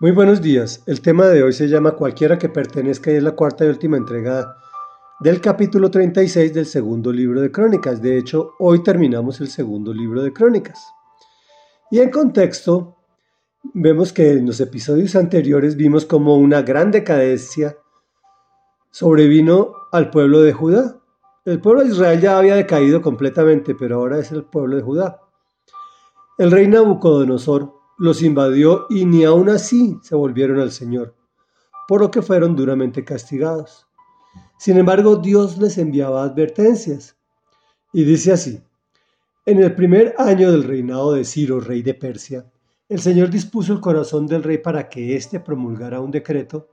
Muy buenos días. El tema de hoy se llama Cualquiera que pertenezca y es la cuarta y última entrega del capítulo 36 del segundo libro de Crónicas. De hecho, hoy terminamos el segundo libro de Crónicas. Y en contexto, vemos que en los episodios anteriores vimos como una gran decadencia sobrevino al pueblo de Judá. El pueblo de Israel ya había decaído completamente, pero ahora es el pueblo de Judá. El rey Nabucodonosor los invadió y ni aun así se volvieron al Señor, por lo que fueron duramente castigados. Sin embargo, Dios les enviaba advertencias. Y dice así, en el primer año del reinado de Ciro, rey de Persia, el Señor dispuso el corazón del rey para que éste promulgara un decreto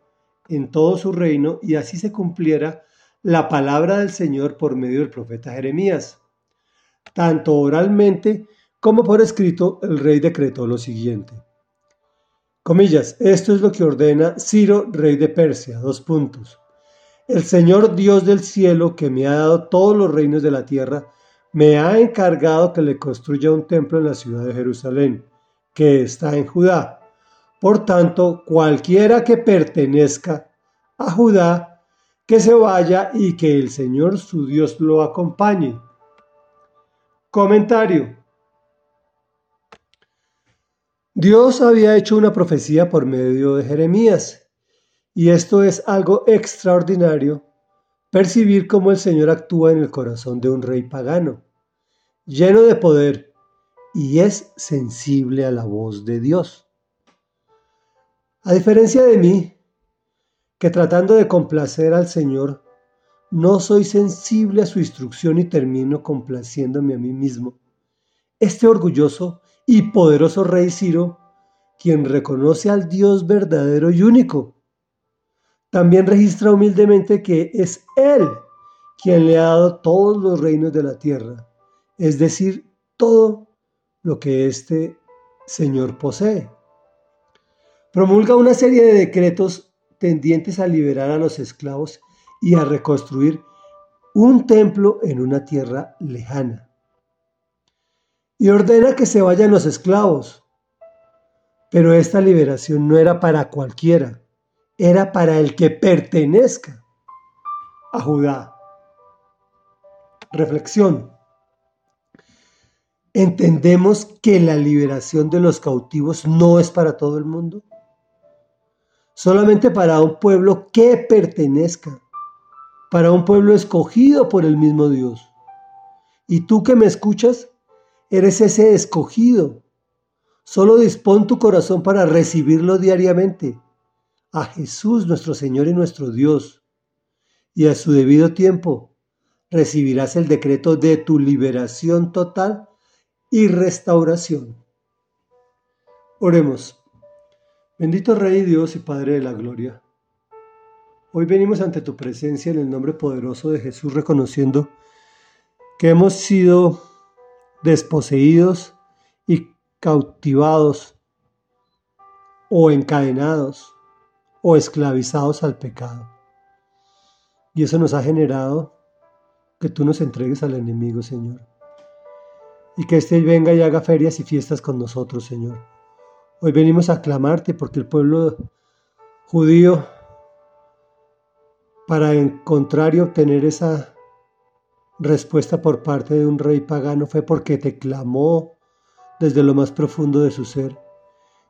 en todo su reino y así se cumpliera la palabra del Señor por medio del profeta Jeremías. Tanto oralmente como por escrito, el rey decretó lo siguiente. Comillas, esto es lo que ordena Ciro, rey de Persia. Dos puntos. El Señor Dios del cielo, que me ha dado todos los reinos de la tierra, me ha encargado que le construya un templo en la ciudad de Jerusalén, que está en Judá. Por tanto, cualquiera que pertenezca a Judá, que se vaya y que el Señor su Dios lo acompañe. Comentario. Dios había hecho una profecía por medio de Jeremías, y esto es algo extraordinario, percibir cómo el Señor actúa en el corazón de un rey pagano, lleno de poder, y es sensible a la voz de Dios. A diferencia de mí, que tratando de complacer al Señor, no soy sensible a su instrucción y termino complaciéndome a mí mismo. Este orgulloso y poderoso rey Ciro, quien reconoce al Dios verdadero y único. También registra humildemente que es Él quien le ha dado todos los reinos de la tierra, es decir, todo lo que este Señor posee. Promulga una serie de decretos tendientes a liberar a los esclavos y a reconstruir un templo en una tierra lejana y ordena que se vayan los esclavos. Pero esta liberación no era para cualquiera, era para el que pertenezca a Judá. Reflexión. ¿Entendemos que la liberación de los cautivos no es para todo el mundo? Solamente para un pueblo que pertenezca, para un pueblo escogido por el mismo Dios. Y tú que me escuchas, Eres ese escogido. Solo dispón tu corazón para recibirlo diariamente. A Jesús nuestro Señor y nuestro Dios. Y a su debido tiempo recibirás el decreto de tu liberación total y restauración. Oremos. Bendito Rey Dios y Padre de la Gloria. Hoy venimos ante tu presencia en el nombre poderoso de Jesús reconociendo que hemos sido desposeídos y cautivados o encadenados o esclavizados al pecado. Y eso nos ha generado que tú nos entregues al enemigo, Señor. Y que éste venga y haga ferias y fiestas con nosotros, Señor. Hoy venimos a clamarte porque el pueblo judío, para encontrar y obtener esa respuesta por parte de un rey pagano fue porque te clamó desde lo más profundo de su ser.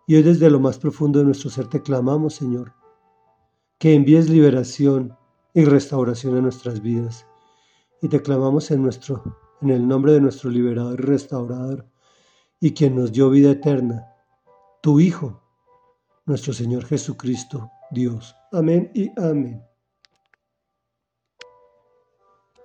Y hoy desde lo más profundo de nuestro ser te clamamos, Señor, que envíes liberación y restauración a nuestras vidas. Y te clamamos en, nuestro, en el nombre de nuestro liberador y restaurador, y quien nos dio vida eterna, tu Hijo, nuestro Señor Jesucristo, Dios. Amén y amén.